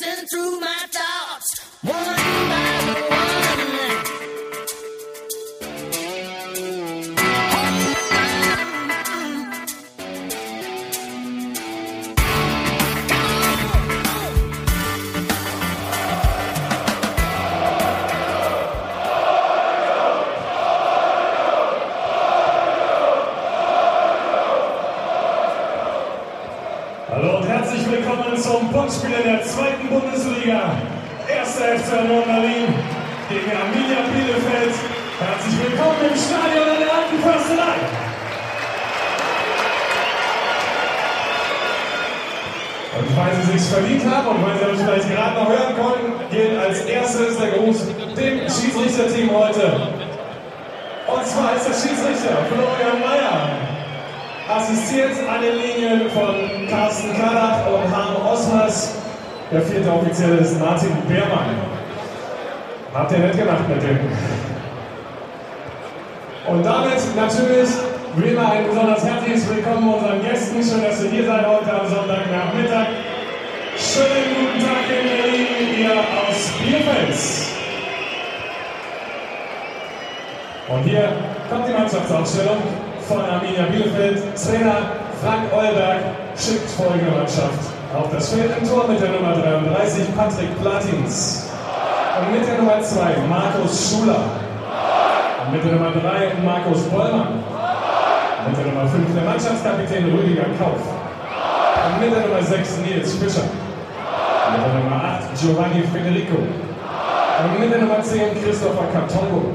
racing through my thoughts, one verdient haben und weil Sie das vielleicht gerade noch hören konnten, gilt als erstes der Gruß dem Schiedsrichterteam heute. Und zwar ist der Schiedsrichter Florian Mayer assistiert an den Linien von Carsten Kadach und Harm Osmers. Der vierte Offizielle ist Martin Beermann. Habt ihr nett gemacht mit dem. Und damit natürlich wie immer ein besonders herzliches Willkommen unseren Gästen. Schön, dass ihr hier seid heute am Sonntagnachmittag. Schönen guten Tag in Berlin, ihr aus Bielefeld. Und hier kommt die Mannschaftsaufstellung von Arminia Bielefeld. Trainer Frank Eulberg schickt folgende Mannschaft auf das Feld im Tor mit der Nummer 33 Patrick Platins. Und mit der Nummer 2 Markus Schuler. Und mit der Nummer 3 Markus Bollmann. Und mit der Nummer 5 der Mannschaftskapitän Rüdiger Kauf. Und mit der Nummer 6 Nils Fischer. Der Nummer 8 Giovanni Federico. Und mit der Nummer 10 Christopher Katongo.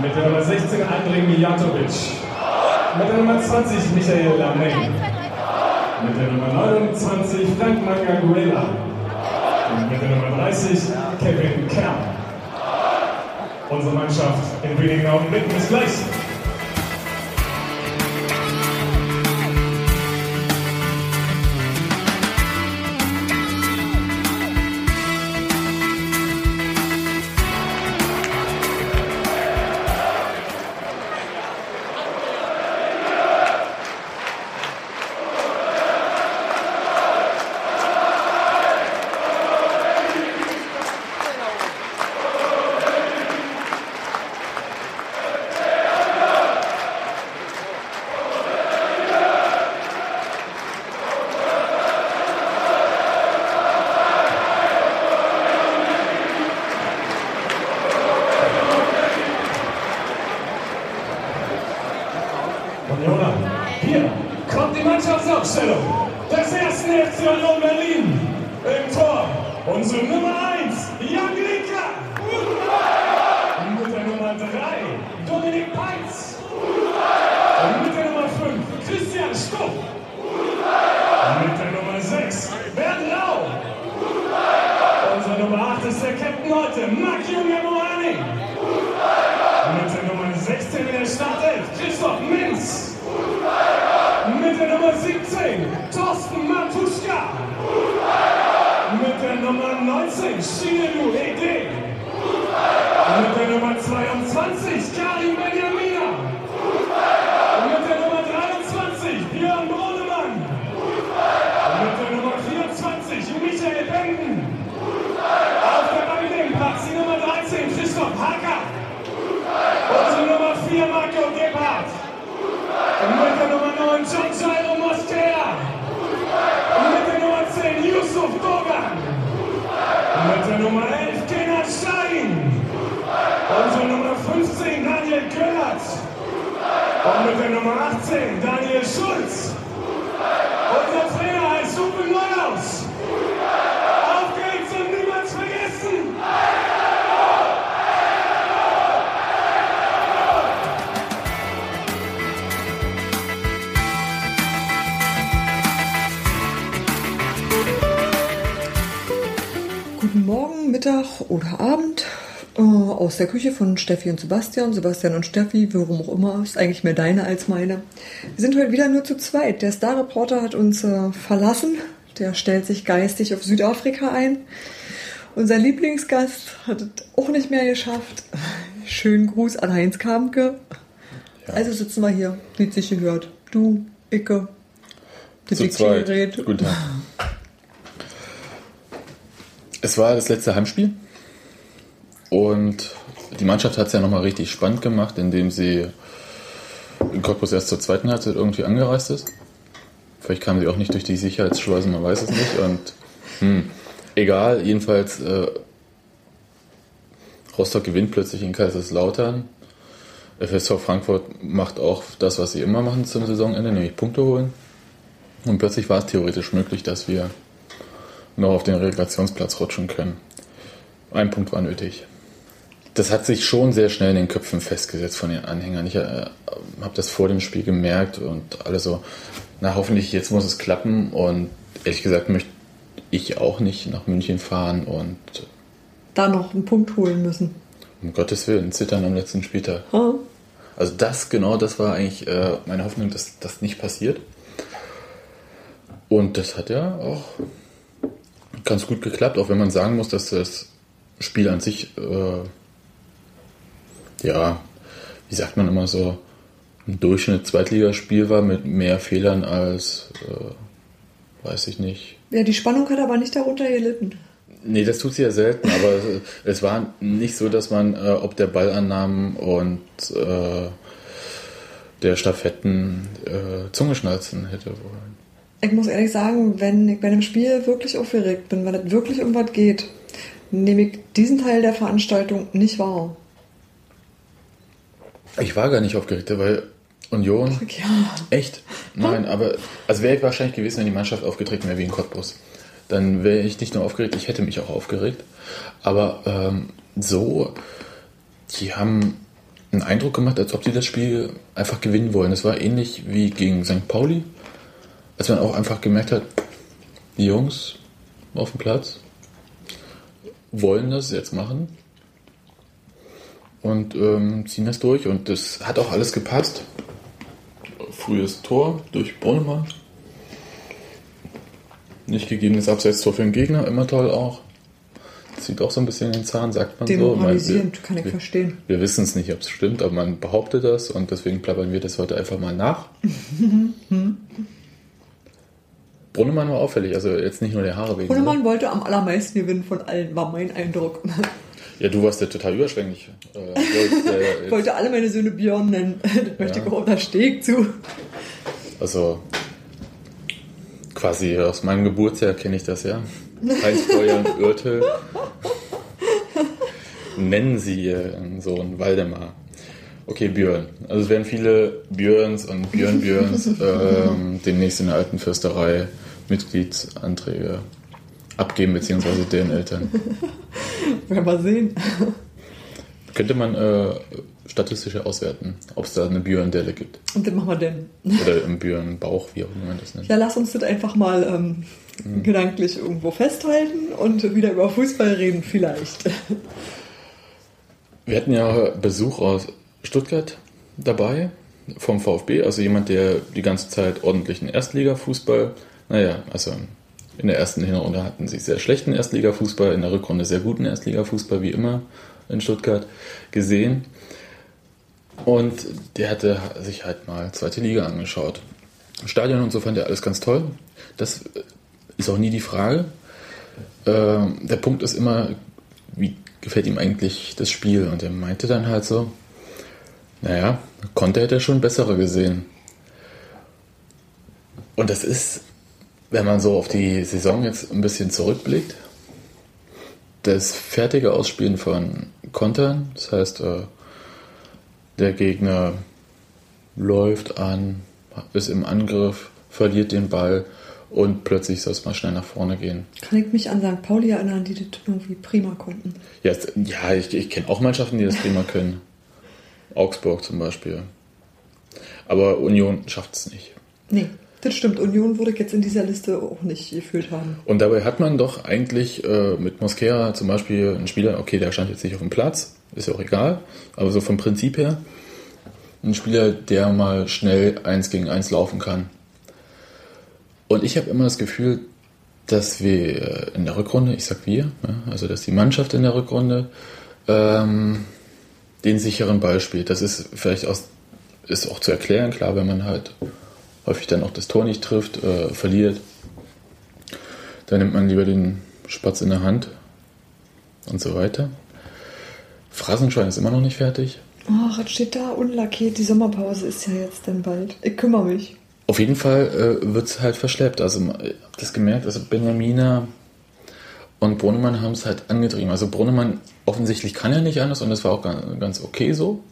Mit der Nummer 16 Andrei Mijatovic. Mit der Nummer 20 Michael Lamey. Mit der Nummer 29 Frank Mangaguela. Und mit der Nummer 30 Kevin Kern. Unsere Mannschaft in wenigen Augenblicken bis gleich. Unsere Nummer 8 ist der Captain heute, Maki Ungemoani. Mit der Nummer 16 in der Startelf, Christoph Minz. Mit der Nummer 17, Thorsten Matuschka. Mit der Nummer 19, Shinelu Ede. Der Nummer 11, Kenan Stein. Unsere Nummer 15, Daniel Köllert. Und mit der Nummer 18, Daniel Schulz. Unser Trainer heißt Uwe Neuhaus. Mittag oder Abend äh, aus der Küche von Steffi und Sebastian. Sebastian und Steffi, warum auch immer, ist eigentlich mehr deine als meine. Wir sind heute wieder nur zu zweit. Der Star-Reporter hat uns äh, verlassen. Der stellt sich geistig auf Südafrika ein. Unser Lieblingsgast hat es auch nicht mehr geschafft. Schönen Gruß an Heinz Kamke. Also sitzen wir hier, wie sich gehört. Du, Icke, das. Diktiergerät. Guten Tag. Es war das letzte Heimspiel und die Mannschaft hat es ja nochmal richtig spannend gemacht, indem sie in Cottbus erst zur zweiten Halbzeit irgendwie angereist ist. Vielleicht kamen sie auch nicht durch die Sicherheitsschleusen, man weiß es nicht. Und hm, egal, jedenfalls äh, Rostock gewinnt plötzlich in Kaiserslautern. FSV Frankfurt macht auch das, was sie immer machen zum Saisonende, nämlich Punkte holen. Und plötzlich war es theoretisch möglich, dass wir noch auf den Relegationsplatz rutschen können. Ein Punkt war nötig. Das hat sich schon sehr schnell in den Köpfen festgesetzt von den Anhängern. Ich äh, habe das vor dem Spiel gemerkt und alle so, na hoffentlich jetzt muss es klappen. Und ehrlich gesagt möchte ich auch nicht nach München fahren und Da noch einen Punkt holen müssen. um Gottes Willen zittern am letzten Spieltag. Ha? Also das, genau das war eigentlich äh, meine Hoffnung, dass das nicht passiert. Und das hat ja auch ganz gut geklappt, auch wenn man sagen muss, dass das Spiel an sich, äh, ja, wie sagt man immer so, ein Durchschnitt Zweitligaspiel war mit mehr Fehlern als, äh, weiß ich nicht. Ja, die Spannung hat aber nicht darunter gelitten. Nee, das tut sie ja selten, aber es- es war nicht so, dass man äh, ob der Ballannahmen und äh, der Staffetten äh, Zungeschnalzen hätte wollen. Ich muss ehrlich sagen, wenn ich bei einem Spiel wirklich aufgeregt bin, wenn es wirklich um was geht, nehme ich diesen Teil der Veranstaltung nicht wahr. Ich war gar nicht aufgeregt, weil Union. Ja, Echt? Nein, aber also wäre ich wahrscheinlich gewesen, wenn die Mannschaft aufgetreten wäre wie in Cottbus. Dann wäre ich nicht nur aufgeregt, ich hätte mich auch aufgeregt. Aber ähm, so, die haben einen Eindruck gemacht, als ob sie das Spiel einfach gewinnen wollen. Es war ähnlich wie gegen St. Pauli, als man auch einfach gemerkt hat, die Jungs auf dem Platz wollen das jetzt machen und ähm, ziehen das durch. Und das hat auch alles gepasst frühes Tor durch Brunnemann. Nicht gegebenes Abseits-Tor für den Gegner, immer toll auch. Zieht auch so ein bisschen den Zahn, sagt man so. demoralisierend, Wir- kann ich wir, verstehen. wir wissen es nicht, ob es stimmt, aber man behauptet das und deswegen plappern wir das heute einfach mal nach. Brunnemann war auffällig, also jetzt nicht nur der Haare wegen. ne? Hunnemann wollte am allermeisten gewinnen von allen, war mein Eindruck. Ja, du warst ja total überschwänglich. Äh, wolltest, äh, wollte alle meine Söhne Björn nennen. Das möchte Ja. ich auch untersteg zu. Also quasi aus meinem Geburtsjahr kenne ich das ja. Heinz Florian Oertel. Nennen Sie Ihren Sohn Waldemar. Okay, Björn. Also es werden viele Björns und Björn Björns ähm, demnächst in der alten Fürsterei Mitgliedsanträge abgeben, beziehungsweise deren Eltern. Werden wir sehen. Könnte man äh, statistisch auswerten, ob es da eine Björn-Delle gibt. Und dann machen wir denn. Oder im Björn-Bauch, wie auch immer man das nennt. Ja, lass uns das einfach mal ähm, Mhm. gedanklich irgendwo festhalten und wieder über Fußball reden, vielleicht. Wir hatten ja Besuch aus Stuttgart dabei vom VfB, also jemand, der die ganze Zeit ordentlichen Erstligafußball, naja, also in der ersten Hinrunde hatten sie sehr schlechten Erstligafußball, in der Rückrunde sehr guten Erstligafußball, wie immer in Stuttgart gesehen. Und der hatte sich halt mal zweite Liga angeschaut. Stadion und so fand er alles ganz toll. Das ist auch nie die Frage. Ähm, der Punkt ist immer, wie gefällt ihm eigentlich das Spiel? Und er meinte dann halt so, naja, konnte hätte er schon bessere gesehen. Und das ist, wenn man so auf die Saison jetzt ein bisschen zurückblickt, das fertige Ausspielen von Kontern, das heißt, äh, der Gegner läuft an, ist im Angriff, verliert den Ball und plötzlich soll es mal schnell nach vorne gehen. Kann ich mich an St. Pauli erinnern, die das irgendwie prima konnten. Ja, ja ich, ich kenne auch Mannschaften, die das prima können. Augsburg zum Beispiel. Aber Union schafft es nicht. Nee, das stimmt. Union würde ich jetzt in dieser Liste auch nicht gefühlt haben. Und dabei hat man doch eigentlich äh, mit Mosquera zum Beispiel einen Spieler, okay, der stand jetzt nicht auf dem Platz, ist ja auch egal, aber so vom Prinzip her, ein Spieler, der mal schnell eins gegen eins laufen kann. Und ich habe immer das Gefühl, dass wir in der Rückrunde, ich sag wir, ja, also dass die Mannschaft in der Rückrunde ähm, den sicheren Ball spielt. Das ist vielleicht aus, ist auch zu erklären, klar, wenn man halt häufig dann auch das Tor nicht trifft, äh, verliert, dann nimmt man lieber den Spatz in der Hand und so weiter. Phrasenschwein ist immer noch nicht fertig. Ach, jetzt steht da unlackiert. Die Sommerpause ist ja jetzt dann bald. Ich kümmere mich. Auf jeden Fall äh, wird es halt verschleppt. Also, ich hab das gemerkt, also Benjamina und Brunnemann haben es halt angetrieben. Also, Brunnemann offensichtlich kann er nicht anders und das war auch ganz, okay so,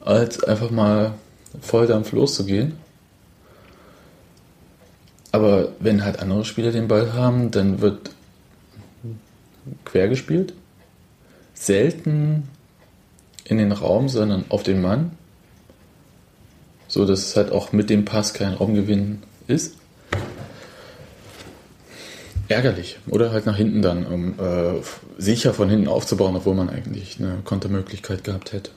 als einfach mal Volldampf loszugehen. Aber wenn halt andere Spieler den Ball haben, dann wird quer gespielt. Selten in den Raum, sondern auf den Mann. So dass es halt auch mit dem Pass kein Raumgewinn ist. Ärgerlich. Oder halt nach hinten dann, um äh, sicher von hinten aufzubauen, obwohl man eigentlich eine Kontermöglichkeit gehabt hätte.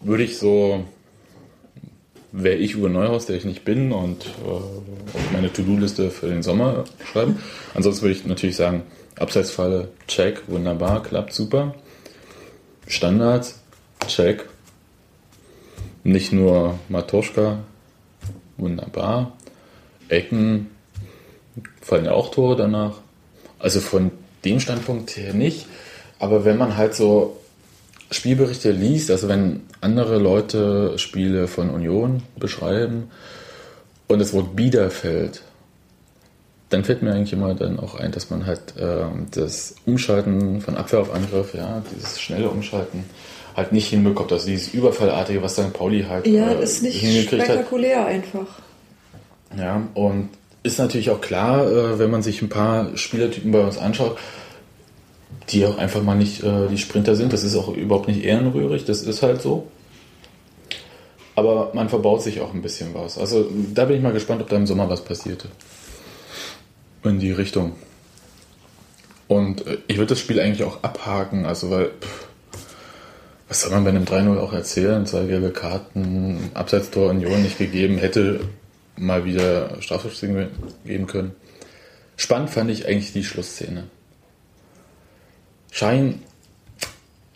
Würde ich so, wäre ich Uwe Neuhaus, der ich nicht bin, und äh, meine To-Do-Liste für den Sommer schreiben. Ansonsten würde ich natürlich sagen, Abseitsfalle, check, wunderbar, klappt super. Standards, check. Nicht nur Matoschka, wunderbar. Ecken, fallen ja auch Tore danach. Also von dem Standpunkt her nicht. Aber wenn man halt so Spielberichte liest, also wenn andere Leute Spiele von Union beschreiben und das Wort Bieder fällt, dann fällt mir eigentlich immer dann auch ein, dass man halt ähm, das Umschalten von Abwehr auf Angriff, ja, dieses schnelle Umschalten, halt nicht hinbekommt. Also dieses Überfallartige, was St. Pauli halt Ja, äh, ist nicht hingekriegt hat. spektakulär einfach. Ja, und ist natürlich auch klar, äh, wenn man sich ein paar Spielertypen bei uns anschaut, die auch einfach mal nicht äh, die Sprinter sind. Das ist auch überhaupt nicht ehrenrührig, das ist halt so. Aber man verbaut sich auch ein bisschen was. Also da bin ich mal gespannt, ob da im Sommer was passierte. In die Richtung. Und äh, ich würde das Spiel eigentlich auch abhaken, also weil, pff, was soll man bei einem 3-0 auch erzählen? Zwei gelbe Karten, Abseitstor Union nicht gegeben, hätte mal wieder Strafschützen geben können. Spannend fand ich eigentlich die Schlussszene. Schein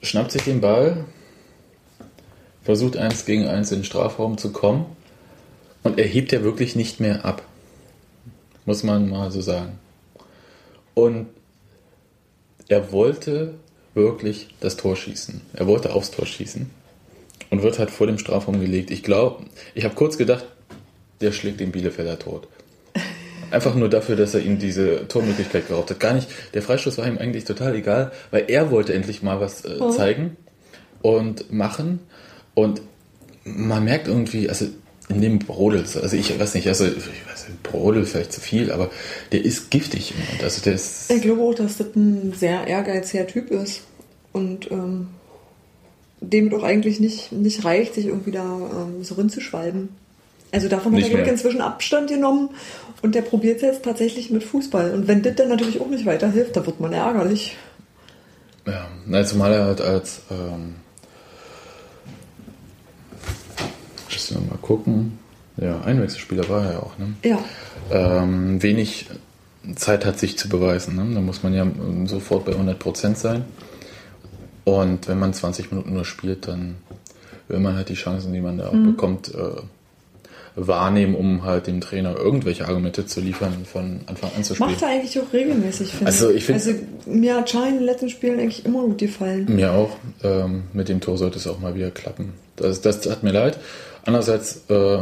schnappt sich den Ball, versucht eins gegen eins in den Strafraum zu kommen und er hebt ja wirklich nicht mehr ab. Muss man mal so sagen. Und er wollte wirklich das Tor schießen. Er wollte aufs Tor schießen und wird halt vor dem Strafraum gelegt. Ich glaube, ich habe kurz gedacht, der schlägt den Bielefelder tot. Einfach nur dafür, dass er ihm diese Tormöglichkeit geraubt hat. Gar nicht, der Freistoß war ihm eigentlich total egal, weil er wollte endlich mal was äh, Oh. zeigen und machen. Und man merkt irgendwie, also in dem Brodel, also ich weiß nicht, also ich weiß nicht, Brodel vielleicht zu viel, aber der ist giftig. im Mund. Also der ist, Ich glaube auch, dass das ein sehr ehrgeiziger Typ ist. Und ähm, dem doch eigentlich nicht, nicht reicht, sich irgendwie da ähm, so rinzuschwalben. Also davon hat Nicht er wirklich mehr. inzwischen Abstand genommen und der probiert es jetzt tatsächlich mit Fußball. Und wenn das dann natürlich auch nicht weiterhilft, dann wird man ärgerlich. ja, na, zumal er halt als, ähm, wir mal gucken, ja, Einwechselspieler war er ja auch, ne? Ja, ähm, wenig Zeit hat, sich zu beweisen. Ne? Da muss man ja sofort bei 100% sein. Und wenn man 20 Minuten nur spielt, dann will man halt die Chancen, die man da auch bekommt, äh, wahrnehmen, um halt dem Trainer irgendwelche Argumente zu liefern, von Anfang an zu spielen. macht er eigentlich auch regelmäßig, finde Also, ich find- Also mir hat Schein in den letzten Spielen eigentlich immer gut gefallen. Mir auch. Ähm, mit dem Tor sollte es auch mal wieder klappen. Das, das hat mir leid. Andererseits, äh,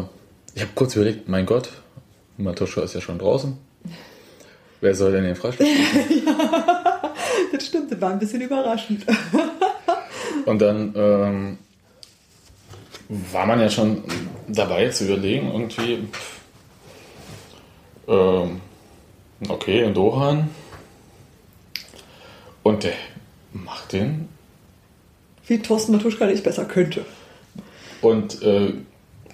ich habe kurz überlegt, mein Gott, Matuschka ist ja schon draußen. Wer soll denn den Freistoß schießen? Das stimmt, das war ein bisschen überraschend. Und dann ähm, war man ja schon dabei zu überlegen, irgendwie, ähm, okay, in Dohan. Und der macht den. Wie Thorsten Matuschka nicht besser könnte. Und äh,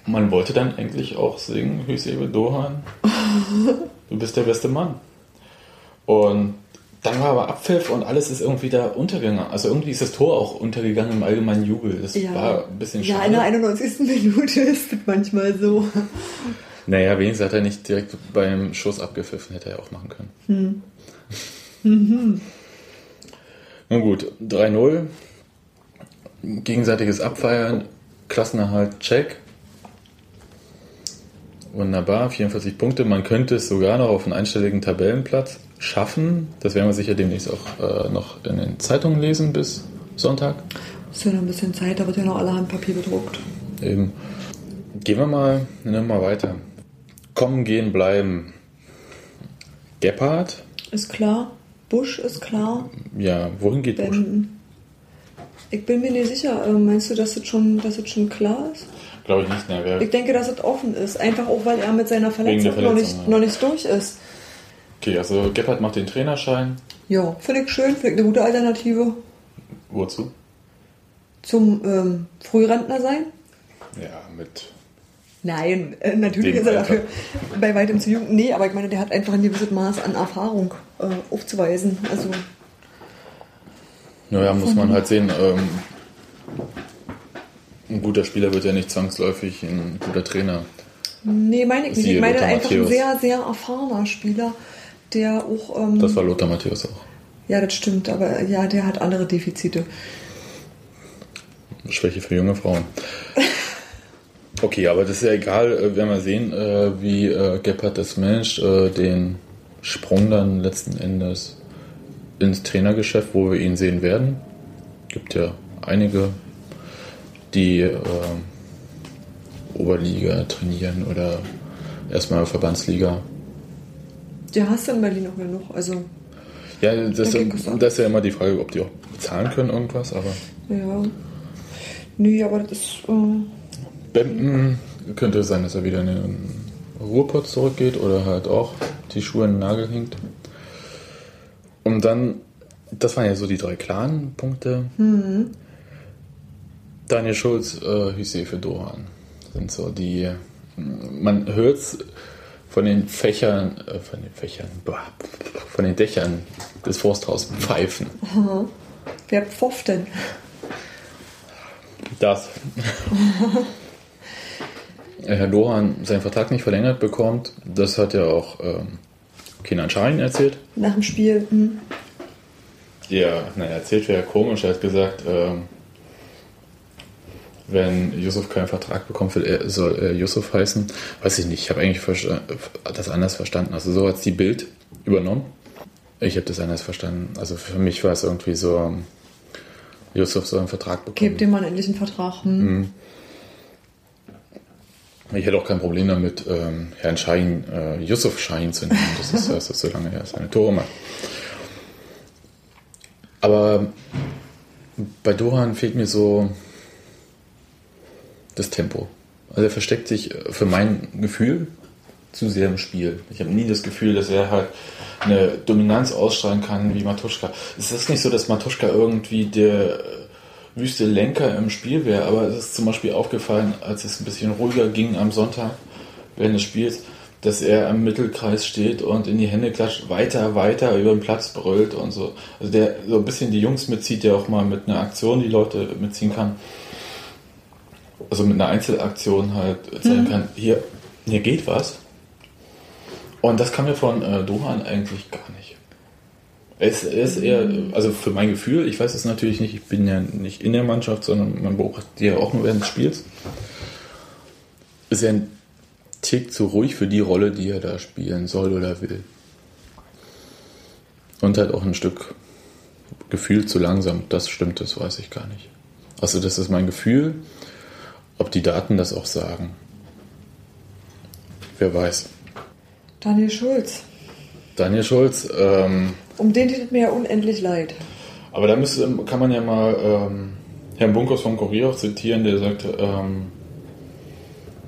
man wollte dann eigentlich auch singen, Hüsebe Dohan, du bist der beste Mann. Und dann war aber Abpfiff und alles ist irgendwie da untergegangen. Also irgendwie ist das Tor auch untergegangen im allgemeinen Jubel. Das war ein bisschen Ja, schade. in der 91. Minute ist das manchmal so. Naja, wenigstens hat er nicht direkt beim Schuss abgepfiffen, hätte er auch machen können. Nun gut, 3-0. Gegenseitiges Abfeiern, Klassenerhalt, check. Wunderbar, 44 Punkte. Man könnte es sogar noch auf einen einstelligen Tabellenplatz schaffen. Das werden wir sicher demnächst auch äh, noch in den Zeitungen lesen bis Sonntag. Ist ja noch ein bisschen Zeit, da wird ja noch allerhand Papier bedruckt. Eben. Gehen wir mal, wir mal weiter. Kommen, gehen, bleiben. Gebhardt, Ist klar. Busch ist klar. ja, wohin geht Busch? Ben, ich bin mir nicht sicher. Äh, Meinst du, dass das schon, dass das schon klar ist? Glaube ich nicht, ne? Ich denke, dass es offen ist. Einfach auch, weil er mit seiner der Verletzung, noch, Verletzung, nicht, ja. noch nicht durch ist. Okay, also Gebhardt macht den Trainerschein. Ja, finde ich schön. Finde ich eine gute Alternative Wozu? zum ähm, Frührentner sein. Ja, mit. Nein, äh, natürlich ist er dafür bei weitem zu jung. Nee, aber ich meine, der hat einfach ein gewisses Maß an Erfahrung äh, aufzuweisen. Also, Naja, muss man halt sehen. Ähm, ein guter Spieler wird ja nicht zwangsläufig ein guter Trainer. nee, meine ich nicht. Ich meine einfach ein sehr, sehr erfahrener Spieler, der auch. Ähm, Das war Lothar Matthäus auch. ja, das stimmt, aber ja, der hat andere Defizite. Schwäche für junge Frauen. Okay, aber das ist ja egal. äh, Wir werden mal sehen, äh, wie äh, Gebhardt das managt, äh, den Sprung dann letzten Endes ins Trainergeschäft, wo wir ihn sehen werden. Gibt ja einige, die äh, Oberliga trainieren oder erstmal Verbandsliga. Der hast du in Berlin noch genug. Also, Ja, das, auch. das ist ja immer die Frage, ob die auch bezahlen können irgendwas, aber ja. Nee, aber das ist. Äh, Bempen könnte sein, dass er wieder in den Ruhrpott zurückgeht oder halt auch die Schuhe in den Nagel hinkt. Und dann, das waren ja so die drei klaren Punkte. Daniel Schulz, äh, Hüseyin für Dohan sind so die, man hört es von den Fächern, äh, von den Fächern, von den Dächern des Forsthauses pfeifen. wer pfofft denn? Das. Herr Dohan seinen Vertrag nicht verlängert bekommt, das hat ja auch ähm, Kenan Schein erzählt. Nach dem Spiel. Hm. Ja, naja, erzählt wäre ja komisch. Er hat gesagt, ähm, wenn Yusuf keinen Vertrag bekommt, will er, soll er Yusuf heißen. Weiß ich nicht, ich habe eigentlich das anders verstanden. Also so hat es die Bild übernommen. Ich habe das anders verstanden. Also für mich war es irgendwie so, Yusuf soll einen Vertrag bekommen. Gebt dem Mann endlich einen Vertrag. Hm. Ich hätte auch kein Problem damit, ähm, Herrn Schein, äh, Yusuf Schein zu nennen. Das ist, das ist so lange her, seine Tore macht. Aber bei Dohan fehlt mir so das Tempo. Also er versteckt sich äh, für mein Gefühl zu sehr im Spiel. Ich habe nie das Gefühl, dass er halt eine Dominanz ausstrahlen kann wie Matuschka. Es ist nicht so, dass Matuschka irgendwie der äh, wüste Lenker im Spiel wäre, aber es ist zum Beispiel aufgefallen, als es ein bisschen ruhiger ging am Sonntag während des Spiels, dass er am Mittelkreis steht und in die Hände klatscht, weiter, weiter über den Platz brüllt und so. Also der so ein bisschen die Jungs mitzieht, der auch mal mit einer Aktion die Leute mitziehen kann. Also mit einer Einzelaktion halt zeigen kann, hier, hier geht was. Und das kam mir von äh, Dohan eigentlich gar nicht. Es ist eher, also für mein Gefühl, ich weiß es natürlich nicht, ich bin ja nicht in der Mannschaft, sondern man beobachtet die ja auch nur während des Spiels. Ist er ein Tick zu ruhig für die Rolle, die er da spielen soll oder will. Und halt auch ein Stück gefühlt zu langsam. Das stimmt, das weiß ich gar nicht. Also das ist mein Gefühl. Ob die Daten das auch sagen. Wer weiß. Daniel Schulz. Daniel Schulz, ähm, Um den tut mir ja unendlich leid. Aber da müsste, kann man ja mal ähm, Herrn Bunkers von Kurier auch zitieren, der sagte, ähm,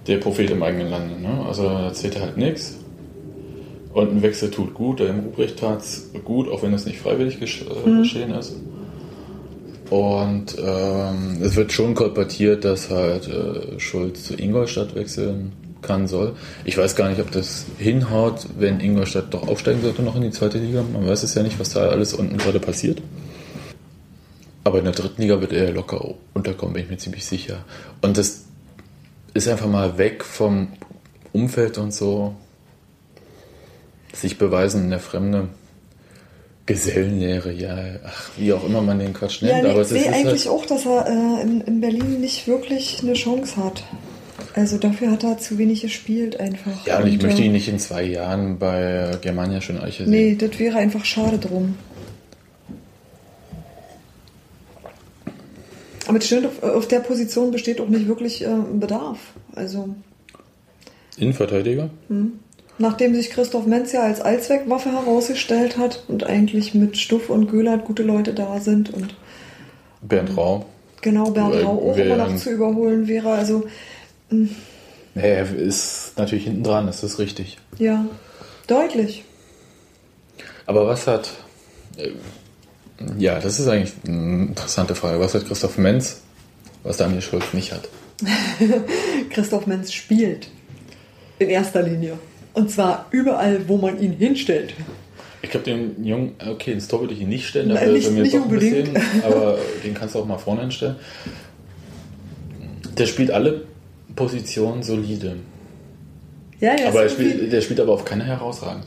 der Prophet im eigenen Lande. Ne? Also erzählt er halt nichts. Und ein Wechsel tut gut, der im Ruprecht tat es gut, auch wenn es nicht freiwillig gesch äh, geschehen ist. Und ähm, es wird schon kolportiert, dass halt äh, Schulz zu Ingolstadt wechseln kann, soll. Ich weiß gar nicht, ob das hinhaut, wenn Ingolstadt doch aufsteigen sollte noch in die zweite Liga. Man weiß es ja nicht, was da alles unten gerade passiert. Aber in der dritten Liga wird er locker unterkommen, bin ich mir ziemlich sicher. Und das ist einfach mal weg vom Umfeld und so. Sich beweisen in der Fremde. Gesellenlehre, ja, ach, wie auch immer man den Quatsch nennt. Ja, nee, aber ich es sehe ist eigentlich halt, auch, dass er äh, in, in Berlin nicht wirklich eine Chance hat. Also dafür hat er zu wenig gespielt einfach. Ja, und ich Und, möchte äh, ihn nicht in zwei Jahren bei Germania schon Eiche sehen. Nee, das wäre einfach schade drum. Aber das stimmt, auf, auf der Position besteht auch nicht wirklich äh, Bedarf. Also, Innenverteidiger? Nachdem sich Christoph Menz ja als Allzweckwaffe herausgestellt hat und eigentlich mit Stuff und Göhlert gute Leute da sind und Bernd Rau. genau Bernd Äh, Rau auch immer noch zu überholen wäre. Also, Nee, er ist natürlich hinten dran, das ist richtig. ja, deutlich. Aber was hat. äh, Ja, das ist eigentlich eine interessante Frage. Was hat Christoph Menz, was Daniel Schulz nicht hat? Christoph Menz spielt. In erster Linie. Und zwar überall, wo man ihn hinstellt. Ich glaube, den Jungen, okay, ins Tor würde ich ihn nicht stellen, Nein, nicht- mir nicht unbedingt. bisschen, aber den kannst du auch mal vorne hinstellen. Der spielt alle Positionen solide. Ja, ja, aber er spielt, der spielt aber auf keine herausragend.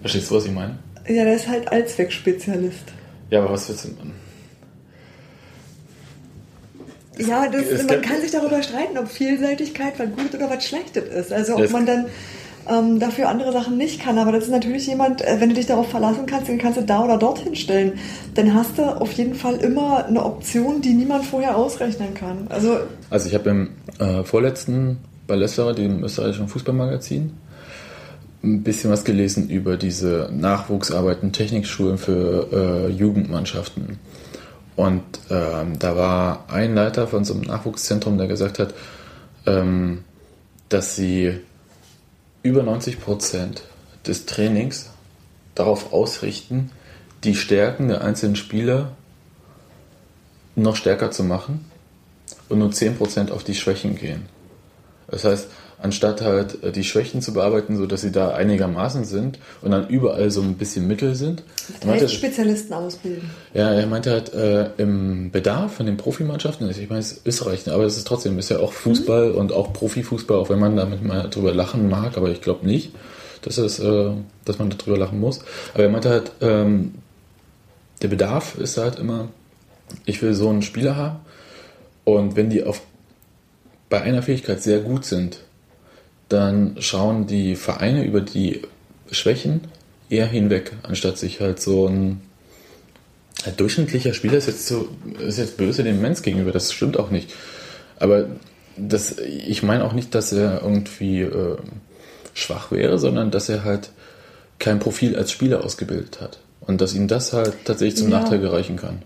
Verstehst du, was ich meine? Ja, der ist halt Allzweckspezialist. Ja, aber was willst du. Ja, das, man kann sich darüber streiten, ob Vielseitigkeit was Gutes oder was Schlechtes ist. Also ob man dann ähm, dafür andere Sachen nicht kann. Aber das ist natürlich jemand, äh, wenn du dich darauf verlassen kannst, den kannst du da oder dorthin stellen. Dann hast du auf jeden Fall immer eine Option, die niemand vorher ausrechnen kann. Also Also ich habe im äh, vorletzten bei Lesser, dem österreichischen Fußballmagazin, ein bisschen was gelesen über diese Nachwuchsarbeiten, Technikschulen für äh, Jugendmannschaften. Und ähm, da war ein Leiter von so einem Nachwuchszentrum, der gesagt hat, ähm, dass sie über 90 Prozent des Trainings darauf ausrichten, die Stärken der einzelnen Spieler noch stärker zu machen und nur 10% auf die Schwächen gehen. Das heißt, anstatt halt äh, die Schwächen zu bearbeiten, so dass sie da einigermaßen sind und dann überall so ein bisschen mittel sind. Meinte, Spezialisten ausbilden. ja, er meinte halt, äh, im Bedarf von den Profimannschaften, also ich meine, es ist Österreich, ne, aber es ist trotzdem, ist ja auch Fußball und auch Profifußball, auch wenn man damit mal drüber lachen mag, aber ich glaube nicht, dass, es, äh, dass man darüber lachen muss. Aber er meinte halt, ähm, der Bedarf ist halt immer, ich will so einen Spieler haben und wenn die auf, bei einer Fähigkeit sehr gut sind, dann schauen die Vereine über die Schwächen eher hinweg, anstatt sich halt so ein durchschnittlicher Spieler ist jetzt so, ist jetzt böse dem Mensch gegenüber, das stimmt auch nicht. Aber das, ich meine auch nicht, dass er irgendwie äh, schwach wäre, sondern dass er halt kein Profil als Spieler ausgebildet hat. Und dass ihm das halt tatsächlich zum Ja. Nachteil gereichen kann.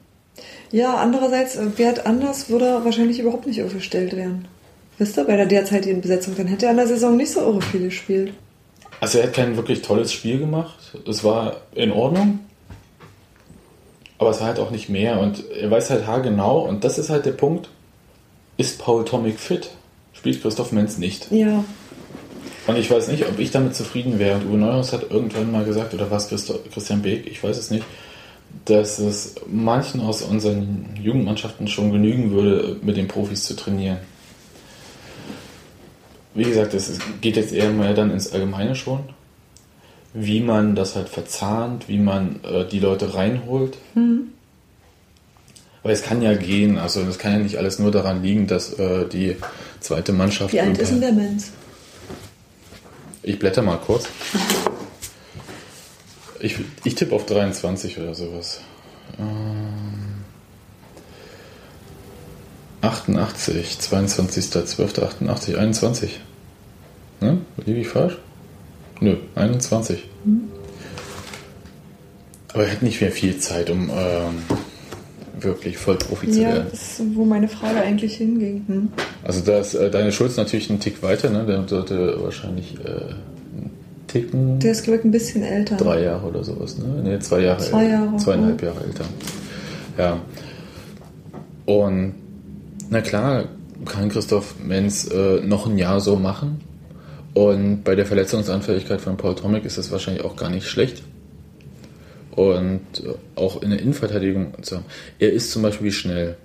Ja, andererseits, äh, Wert anders würde wahrscheinlich überhaupt nicht aufgestellt werden. Wisst ihr, bei der derzeitigen Besetzung, dann hätte er in der Saison nicht so irre viel gespielt. Also er hat kein wirklich tolles Spiel gemacht. Es war in Ordnung. Aber es war halt auch nicht mehr. Und er weiß halt haargenau, und das ist halt der Punkt, ist Paul Tomic fit? Spielt Christoph Menz nicht. Ja, Und ich weiß nicht, ob ich damit zufrieden wäre. Und Uwe Neuhaus hat irgendwann mal gesagt, oder war es Christo- Christian Beek, ich weiß es nicht, dass es manchen aus unseren Jugendmannschaften schon genügen würde, mit den Profis zu trainieren. Wie gesagt, es geht jetzt eher mehr dann ins Allgemeine schon. Wie man das halt verzahnt, wie man äh, die Leute reinholt. Weil es kann ja gehen, also es kann ja nicht alles nur daran liegen, dass äh, die zweite Mannschaft. wie alt ist denn der Mensch? ich blätter mal kurz. Ich, ich tippe auf 23 oder sowas. Ähm, 88, 22.12.88, 21. Ne? Liege ich falsch? Nö, 21. Aber er hat nicht mehr viel Zeit, um ähm, wirklich Vollprofi zu Ja, werden. das ist, wo meine Frage eigentlich hinging. Hm? Also da ist äh, deine Schulz natürlich einen Tick weiter, ne? Der sollte wahrscheinlich äh, einen Ticken. Der ist, glaube ich, ein bisschen älter. drei Jahre oder sowas, ne? Ne, zwei Jahre Zwei älter. Jahre, Zweieinhalb ja. Jahre älter. Ja. Und na klar kann Christoph Menz äh, noch ein Jahr so machen. Und bei der Verletzungsanfälligkeit von Paul Tomic ist das wahrscheinlich auch gar nicht schlecht. Und äh, auch in der Innenverteidigung zu haben. Er ist zum Beispiel schnell.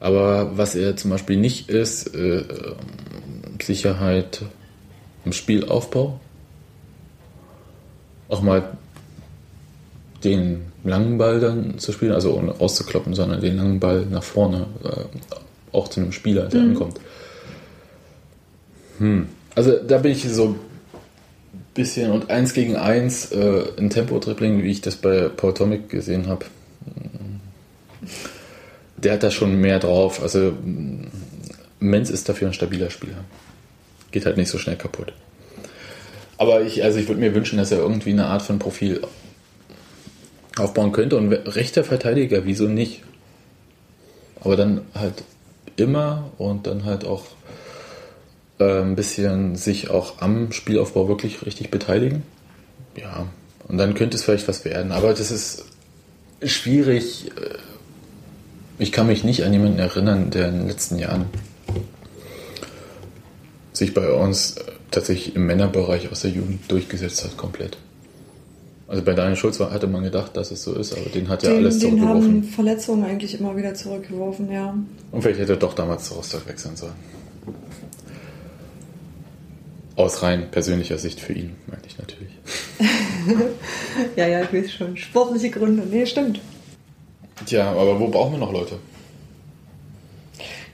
Aber was er zum Beispiel nicht ist, äh, Sicherheit im Spielaufbau. Auch mal den langen Ball dann zu spielen, also ohne rauszukloppen, sondern den langen Ball nach vorne äh, auch zu einem Spieler, der ankommt. Hm. Also da bin ich so ein bisschen und eins gegen eins äh, ein Tempo-Dribbling, wie ich das bei Paul Tomic gesehen habe. Der hat da schon mehr drauf. Also Menz ist dafür ein stabiler Spieler. Geht halt nicht so schnell kaputt. Aber ich, also ich würde mir wünschen, dass er irgendwie eine Art von Profil aufbauen könnte. Und rechter Verteidiger, wieso nicht? Aber dann halt immer und dann halt auch äh, ein bisschen sich auch am Spielaufbau wirklich richtig beteiligen. Ja, und dann könnte es vielleicht was werden. Aber das ist schwierig. Äh, Ich kann mich nicht an jemanden erinnern, der in den letzten Jahren sich bei uns äh, tatsächlich im Männerbereich aus der Jugend durchgesetzt hat, komplett. Also bei Daniel Schulz war- hatte man gedacht, dass es so ist, aber den hat ja Den, alles den haben zurückgeworfen. Verletzungen eigentlich immer wieder zurückgeworfen, ja. Und vielleicht hätte er doch damals zu Rostock wechseln sollen. Aus rein persönlicher Sicht für ihn, meine ich natürlich. Ja, ja, ich weiß schon. Sportliche Gründe. Nee, stimmt. Tja, aber wo brauchen wir noch Leute?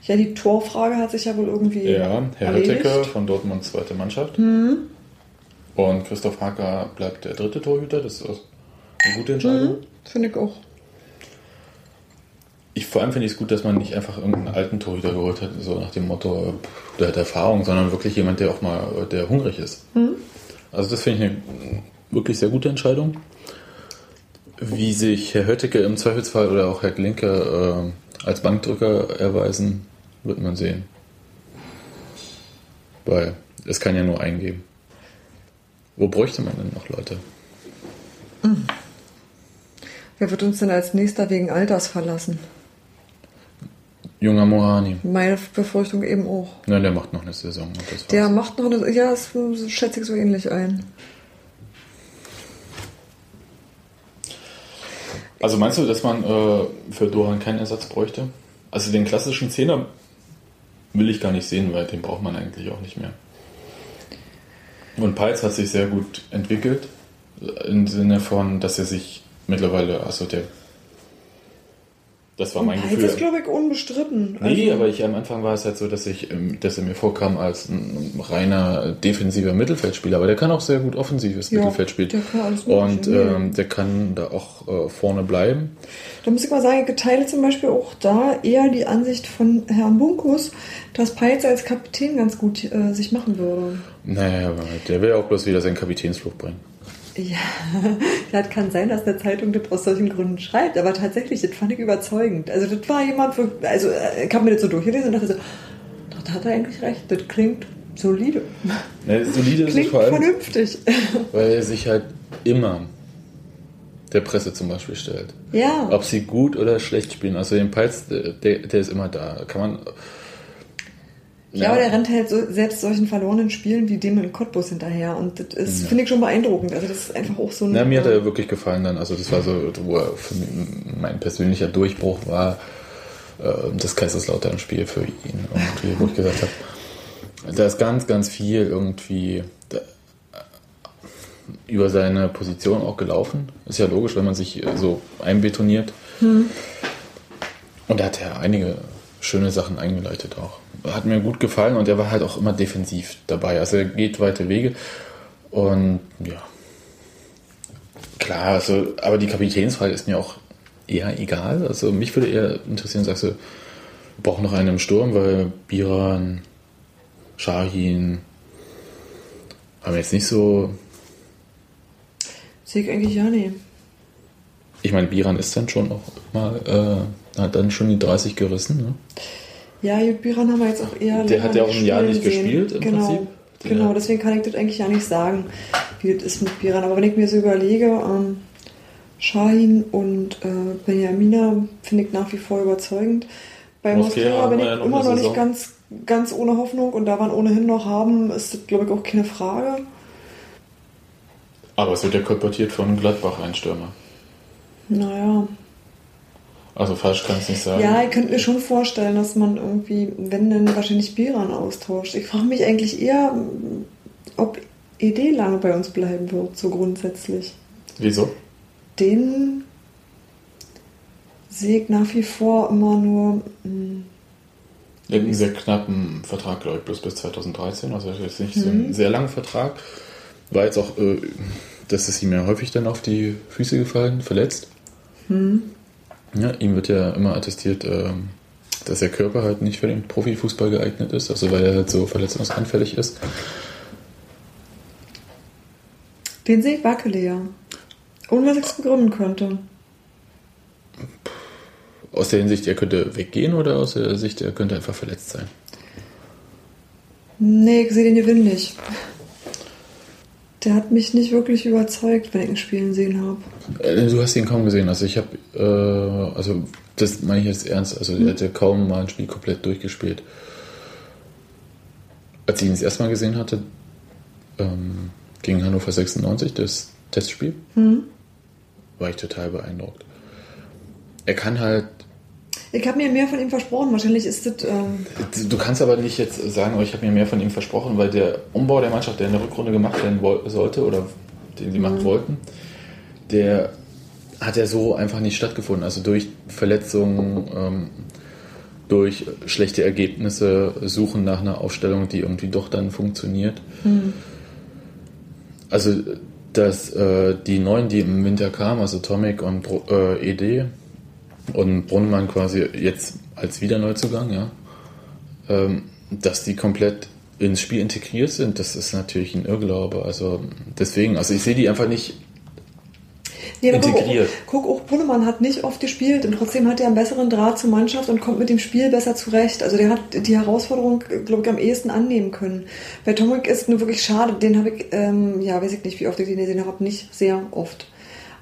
Ja, die Torfrage hat sich ja wohl irgendwie Ja, Herr erledigt. Hötteke von Dortmunds zweite Mannschaft. Mhm. Und Christoph Hacker bleibt der dritte Torhüter. Das ist eine gute Entscheidung. Mhm, Finde ich auch. Ich, vor allem finde ich es gut, dass man nicht einfach irgendeinen alten Torhüter geholt hat, so nach dem Motto, der hat Erfahrung, sondern wirklich jemand, der auch mal, der hungrig ist. Also das finde ich eine wirklich sehr gute Entscheidung. Wie sich Herr Hötteke im Zweifelsfall oder auch Herr Glinke äh, als Bankdrücker erweisen, wird man sehen. Weil es kann ja nur einen geben. Wo bräuchte man denn noch Leute? Wer wird uns denn als nächster wegen Alters verlassen? Junger Mohani. Meine Befürchtung eben auch. Nein, der macht noch eine Saison. Und das war's. Der macht noch eine. Ja, das schätze ich so ähnlich ein. Also meinst du, dass man äh, für Doran keinen Ersatz bräuchte? Also den klassischen Zehner will ich gar nicht sehen, weil den braucht man eigentlich auch nicht mehr. Und Peitz hat sich sehr gut entwickelt, im Sinne von, dass er sich mittlerweile, also der, das war mein Peitz Gefühl. ist, glaube ich, unbestritten. Nee, Also, aber ich am Anfang war es halt so, dass ich, ähm, dass er mir vorkam als ein reiner defensiver Mittelfeldspieler, aber der kann auch sehr gut offensives Ja, Mittelfeld spielen. der kann alles Und ähm, der kann da auch äh, vorne bleiben. Da muss ich mal sagen, ich teile zum Beispiel auch da eher die Ansicht von Herrn Bunkus, dass Peitz als Kapitän ganz gut äh, sich machen würde. Naja, der will ja auch bloß wieder seinen Kapitänsfluch bringen. Ja, das kann sein, dass der Zeitung das aus solchen Gründen schreibt, aber tatsächlich, das fand ich überzeugend. Also das war jemand, für, also äh, ich habe mir das so durchgelesen und dachte so, doch, da hat er eigentlich recht, das klingt solide. Ne, solide ist es Klingt vor allem, vernünftig. weil er sich halt immer der Presse zum Beispiel stellt. ja. Ob sie gut oder schlecht spielen. Also den Peitz, der, der ist immer da. Kann man. Ja, aber der rennt halt so, selbst solchen verlorenen Spielen wie dem in Cottbus hinterher. Und das ist, Ja. finde ich schon beeindruckend. Also das ist einfach auch so ein. Na, mir hat er wirklich gefallen dann. Also das war so, wo mein persönlicher Durchbruch war, äh, das Kaiserslautern-Spiel für ihn. Irgendwie, wo ich gesagt habe, da ist ganz, ganz viel irgendwie da, über seine Position auch gelaufen. Ist ja logisch, wenn man sich äh, so einbetoniert. Und da hat er einige schöne Sachen eingeleitet auch. Hat mir gut gefallen und er war halt auch immer defensiv dabei. Also er geht weite Wege und ja. Klar, also, aber die Kapitänsfrage ist mir auch eher egal. Also mich würde eher interessieren, sagst du, wir brauchen noch einen im Sturm, weil Biran, Shahin haben jetzt nicht so. Sehe ich eigentlich ja nee. Ich meine, Biran ist dann schon auch mal, äh, hat dann schon die 30 gerissen. Ne? Ja, Jut Biran haben wir jetzt auch eher. Der hat ja auch ein Jahr nicht sehen. gespielt im genau. Prinzip. Der- Genau, deswegen kann ich das eigentlich ja nicht sagen, wie das ist mit Biran. Aber wenn ich mir so überlege, ähm, Shahin und äh, Benjamina finde ich nach wie vor überzeugend. Bei haben bin ich noch immer noch nicht Saison. ganz, ganz ohne Hoffnung und da wir ihn ohnehin noch haben, ist das, glaube ich, auch keine Frage. Aber es wird ja kolportiert von Gladbach, ein Stürmer. Naja. Also falsch kann es nicht sein. Ja, ich könnte mir schon vorstellen, dass man irgendwie, wenn dann wahrscheinlich Biran austauscht. Ich frage mich eigentlich eher, ob ED lange bei uns bleiben wird, so grundsätzlich. Wieso? Den sehe ich nach wie vor immer nur. hm, Er hat einen sehr knappen Vertrag, glaube ich, bloß bis 2013. Also ist nicht so ein sehr langer Vertrag. War jetzt auch, äh, das ist ihm ja häufig dann auf die Füße gefallen, verletzt. Ja, ihm wird ja immer attestiert, ähm, dass der Körper halt nicht für den Profifußball geeignet ist, also weil er halt so verletzungsanfällig ist. Den sehe ich wackeliger. Ohne was ich es begründen könnte. Aus der Hinsicht, er könnte weggehen oder aus der Sicht, er könnte einfach verletzt sein? Nee, ich sehe den Gewinn nicht. Der hat mich nicht wirklich überzeugt, wenn ich ihn spielen sehen habe. Äh, Du hast ihn kaum gesehen. Also ich habe, äh, also das meine ich jetzt ernst. Also er hat ja kaum mal ein Spiel komplett durchgespielt. Als ich ihn das erste Mal gesehen hatte, ähm, gegen Hannover 96, das Testspiel, war ich total beeindruckt. Er kann halt, Ich habe mir mehr von ihm versprochen. Wahrscheinlich ist das. Ähm, du kannst aber nicht jetzt sagen, oh, ich habe mir mehr von ihm versprochen, weil der Umbau der Mannschaft, der in der Rückrunde gemacht werden sollte oder den sie machen wollten, der hat ja so einfach nicht stattgefunden. Also durch Verletzungen, ähm, durch schlechte Ergebnisse, Suchen nach einer Aufstellung, die irgendwie doch dann funktioniert. Also dass äh, die neuen, die im Winter kamen, also Tomic und äh, ED und Brunnemann quasi jetzt als Wiederneuzugang, ja, ähm, dass die komplett ins Spiel integriert sind, das ist natürlich ein Irrglaube. Also deswegen, also ich sehe die einfach nicht nee, guck, Integriert. guck, auch Brunnemann hat nicht oft gespielt und trotzdem hat er einen besseren Draht zur Mannschaft und kommt mit dem Spiel besser zurecht. Also der hat die Herausforderung, glaube ich, am ehesten annehmen können. Bei Tomek ist nur wirklich schade. Den habe ich, ähm, ja, weiß ich nicht, wie oft ich den gesehen habe, nicht sehr oft.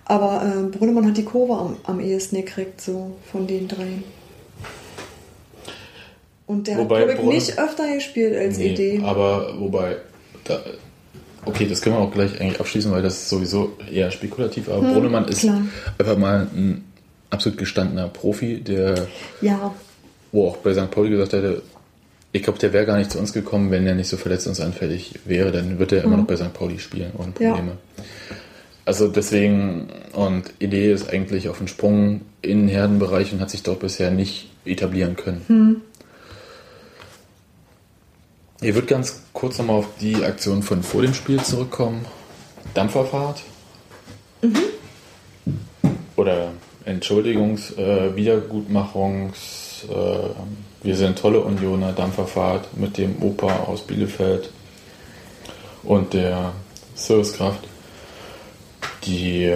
Aber ähm, Brunnemann hat die Kurve am, am ehesten gekriegt, so von den dreien. Und der Wobei hat, glaube ich, nicht öfter gespielt als Nee, Idee. Aber wobei, da, okay, das können wir auch gleich eigentlich abschließen, weil das ist sowieso eher spekulativ. Aber Brunnemann ist Hm, klar. einfach mal ein absolut gestandener Profi, der, Ja, wo auch bei St. Pauli gesagt hätte, ich glaube, der wäre gar nicht zu uns gekommen, wenn er nicht so verletzungsanfällig wäre. Dann wird er immer noch bei St. Pauli spielen ohne Hm. Ja. Also deswegen, und Idee ist eigentlich auf den Sprung in den Herdenbereich und hat sich dort bisher nicht etablieren können. Hm. Ich würde ganz kurz nochmal auf die Aktion von vor dem Spiel zurückkommen. Dampferfahrt. Oder Entschuldigungs-, äh, Wiedergutmachungs-, äh, wir sind tolle Unioner, Dampferfahrt mit dem Opa aus Bielefeld und der Servicekraft, die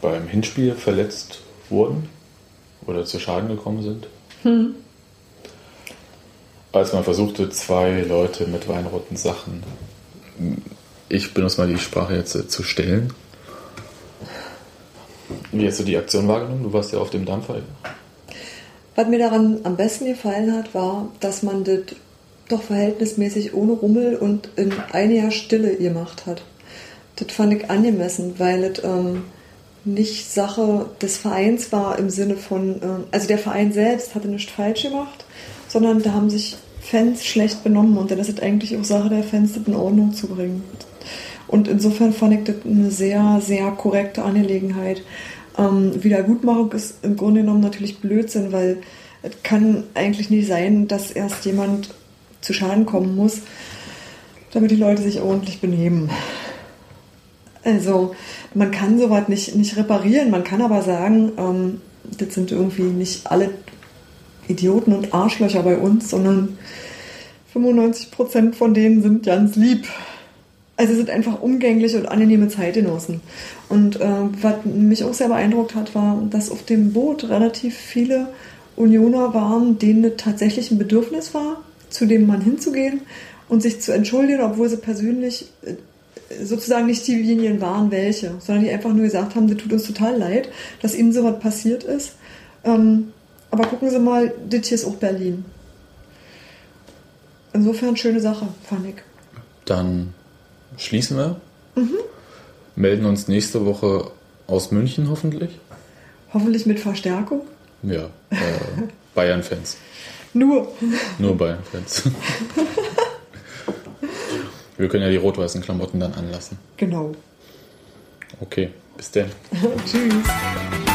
beim Hinspiel verletzt wurden oder zu Schaden gekommen sind als man versuchte, zwei Leute mit weinroten Sachen, ich benutze mal die Sprache jetzt, äh, zu stellen. Wie hast du die Aktion wahrgenommen? Du warst ja auf dem Dampfer. Was mir daran am besten gefallen hat, war, dass man das doch verhältnismäßig ohne Rummel und in einiger Stille gemacht hat. Das fand ich angemessen, weil es ähm, nicht Sache des Vereins war im Sinne von, ähm, also der Verein selbst hatte nichts falsch gemacht, sondern da haben sich Fans schlecht benommen und dann ist es eigentlich auch Sache der Fans, das in Ordnung zu bringen. Und insofern fand ich das eine sehr, sehr korrekte Angelegenheit. Ähm, Wiedergutmachung ist im Grunde genommen natürlich Blödsinn, weil es kann eigentlich nicht sein, dass erst jemand zu Schaden kommen muss, damit die Leute sich ordentlich benehmen. Also man kann sowas nicht, nicht reparieren, man kann aber sagen, ähm, das sind irgendwie nicht alle Idioten und Arschlöcher bei uns, sondern 95% von denen sind ganz lieb. Also sind einfach umgängliche und angenehme Zeitgenossen. Und äh, was mich auch sehr beeindruckt hat, war, dass auf dem Boot relativ viele Unioner waren, denen tatsächlich ein Bedürfnis war, zu dem Mann hinzugehen und sich zu entschuldigen, obwohl sie persönlich äh, sozusagen nicht diejenigen waren, welche, sondern die einfach nur gesagt haben, das tut uns total leid, dass ihnen sowas passiert ist. Ähm, aber gucken Sie mal, das hier ist auch Berlin. Insofern schöne Sache, fand ich. Dann schließen wir. Melden uns nächste Woche aus München hoffentlich. Hoffentlich mit Verstärkung. Ja, äh, Bayern-Fans. Nur. Nur Bayern-Fans. Wir können ja die rot-weißen Klamotten dann anlassen. Genau. Okay, bis denn. Tschüss.